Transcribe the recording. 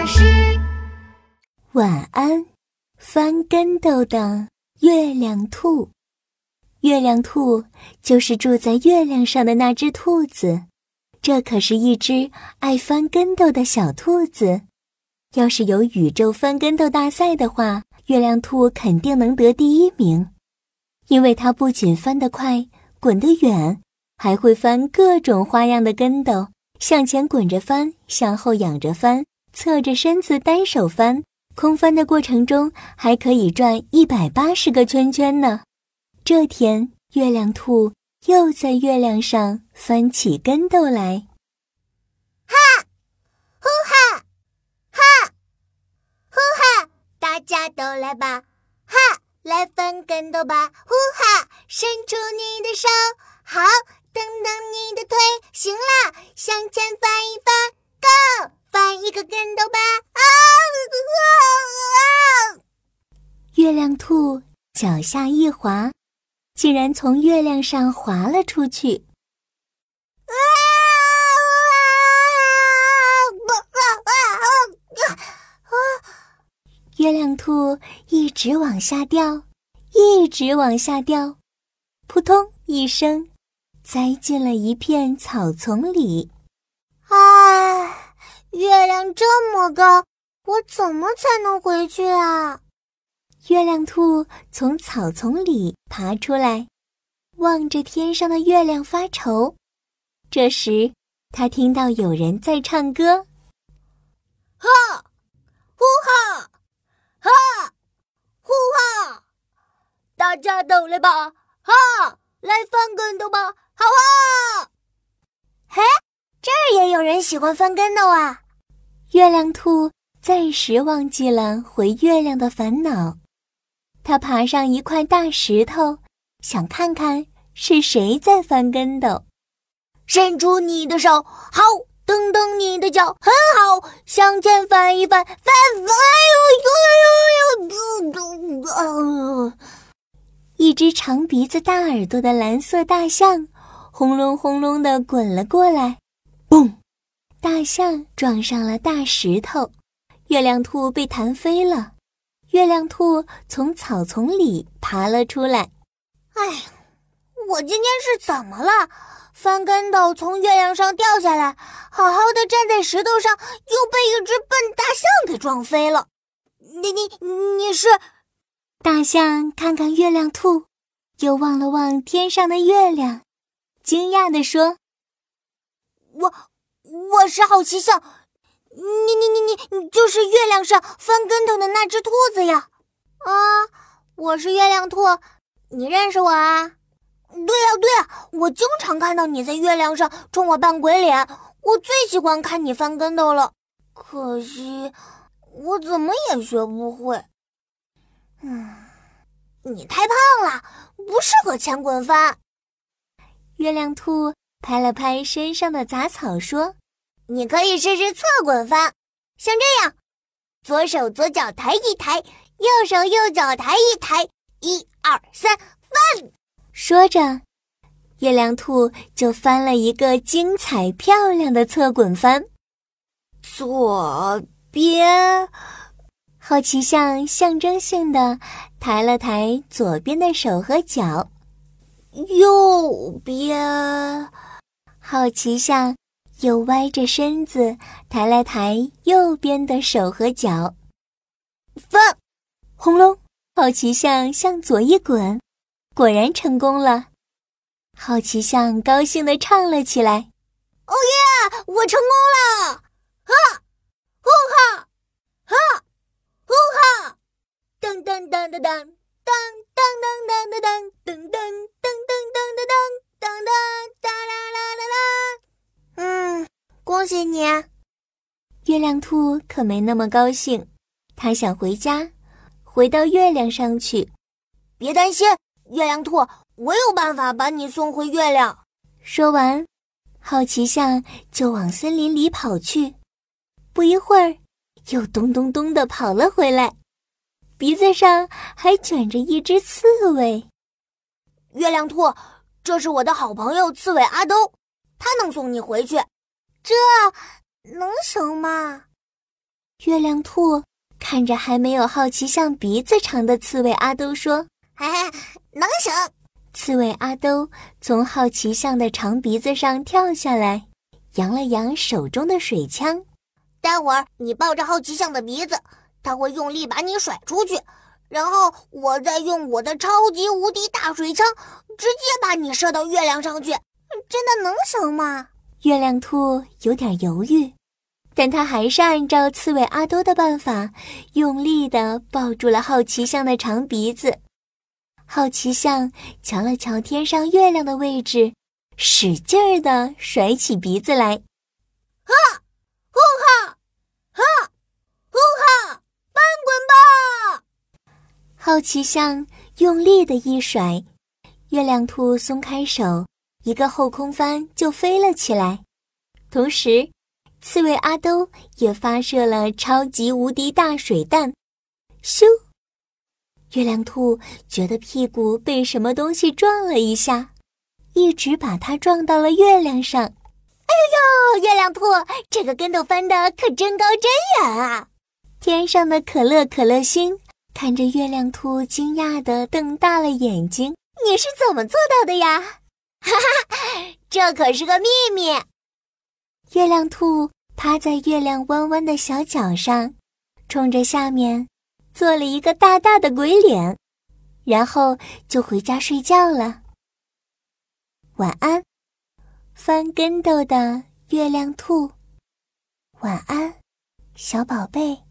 老师，晚安。翻跟斗的月亮兔，月亮兔就是住在月亮上的那只兔子。这可是一只爱翻跟斗的小兔子。要是有宇宙翻跟斗大赛的话，月亮兔肯定能得第一名，因为它不仅翻得快、滚得远，还会翻各种花样的跟斗。向前滚着翻，向后仰着翻，侧着身子单手翻，空翻的过程中还可以转一百八十个圈圈呢。这天，月亮兔又在月亮上翻起跟斗来，哈，呼哈，哈，呼哈，大家都来吧，哈，来翻跟斗吧，呼哈，伸出你的手，好。蹬蹬你的腿，行了，向前翻一翻，Go，翻一个跟头吧！啊啊啊！月亮兔脚下一滑，竟然从月亮上滑了出去。啊！月亮兔一直往下掉，一直往下掉，扑通一声。栽进了一片草丛里。这么高，我怎么才能回去啊？月亮兔从草丛里爬出来，望着天上的月亮发愁。这时，他听到有人在唱歌：“哈，呼哈，哈，呼哈，大家都来吧，哈，来翻跟头吧。”好啊！嘿，这儿也有人喜欢翻跟头啊！月亮兔暂时忘记了回月亮的烦恼，它爬上一块大石头，想看看是谁在翻跟斗。伸出你的手，好，蹬蹬你的脚，很好，向前翻一翻，翻翻，哎呦呦呦呦呦！一只长鼻子、大耳朵的蓝色大象。轰隆轰隆地滚了过来，嘣！大象撞上了大石头，月亮兔被弹飞了。月亮兔从草丛里爬了出来。哎，我今天是怎么了？翻跟斗从月亮上掉下来，好好的站在石头上，又被一只笨大象给撞飞了。你你你是？大象看看月亮兔，又望了望天上的月亮。惊讶地说：“我我是好奇象，你你你你你就是月亮上翻跟头的那只兔子呀！啊，我是月亮兔，你认识我啊？对呀对呀，我经常看到你在月亮上冲我扮鬼脸，我最喜欢看你翻跟头了。可惜我怎么也学不会。嗯，你太胖了，不适合前滚翻。”月亮兔拍了拍身上的杂草，说：“你可以试试侧滚翻，像这样，左手左脚抬一抬，右手右脚抬一抬，一二三，翻！”说着，月亮兔就翻了一个精彩漂亮的侧滚翻。左边，好奇象象征性的抬了抬左边的手和脚。右边，好奇象又歪着身子抬了抬右边的手和脚，放，轰隆！好奇象向左一滚，果然成功了。好奇象高兴地唱了起来：“哦耶，我成功了！哈，呼哈，哈，呼哈，噔噔噔噔噔。”噔噔噔噔噔噔噔噔噔噔噔噔噔噔哒啦啦啦啦！嗯，恭喜你！月亮兔可没那么高兴，它想回家，回到月亮上去。别担心，月亮兔，我有办法把你送回月亮。说完，好奇象就往森林里跑去。不一会儿，又咚咚咚的跑了回来。鼻子上还卷着一只刺猬，月亮兔，这是我的好朋友刺猬阿兜，他能送你回去，这能行吗？月亮兔看着还没有好奇象鼻子长的刺猬阿兜说：“哎，能行。”刺猬阿兜从好奇象的长鼻子上跳下来，扬了扬手中的水枪。待会儿你抱着好奇象的鼻子，它会用力把你甩出去，然后我再用我的超级无敌大水枪直接把你射到月亮上去。真的能行吗？月亮兔有点犹豫，但他还是按照刺猬阿多的办法，用力地抱住了好奇象的长鼻子。好奇象瞧了瞧天上月亮的位置，使劲儿地甩起鼻子来。哈，呼哈，哈，呼哈，翻滚吧！好奇象用力的一甩，月亮兔松开手。一个后空翻就飞了起来，同时，刺猬阿兜也发射了超级无敌大水弹。咻！月亮兔觉得屁股被什么东西撞了一下，一直把它撞到了月亮上。哎呦呦！月亮兔这个跟头翻的可真高真远啊！天上的可乐可乐星看着月亮兔，惊讶的瞪大了眼睛：“你是怎么做到的呀？”哈哈，这可是个秘密。月亮兔趴在月亮弯弯的小脚上，冲着下面做了一个大大的鬼脸，然后就回家睡觉了。晚安，翻跟斗的月亮兔。晚安，小宝贝。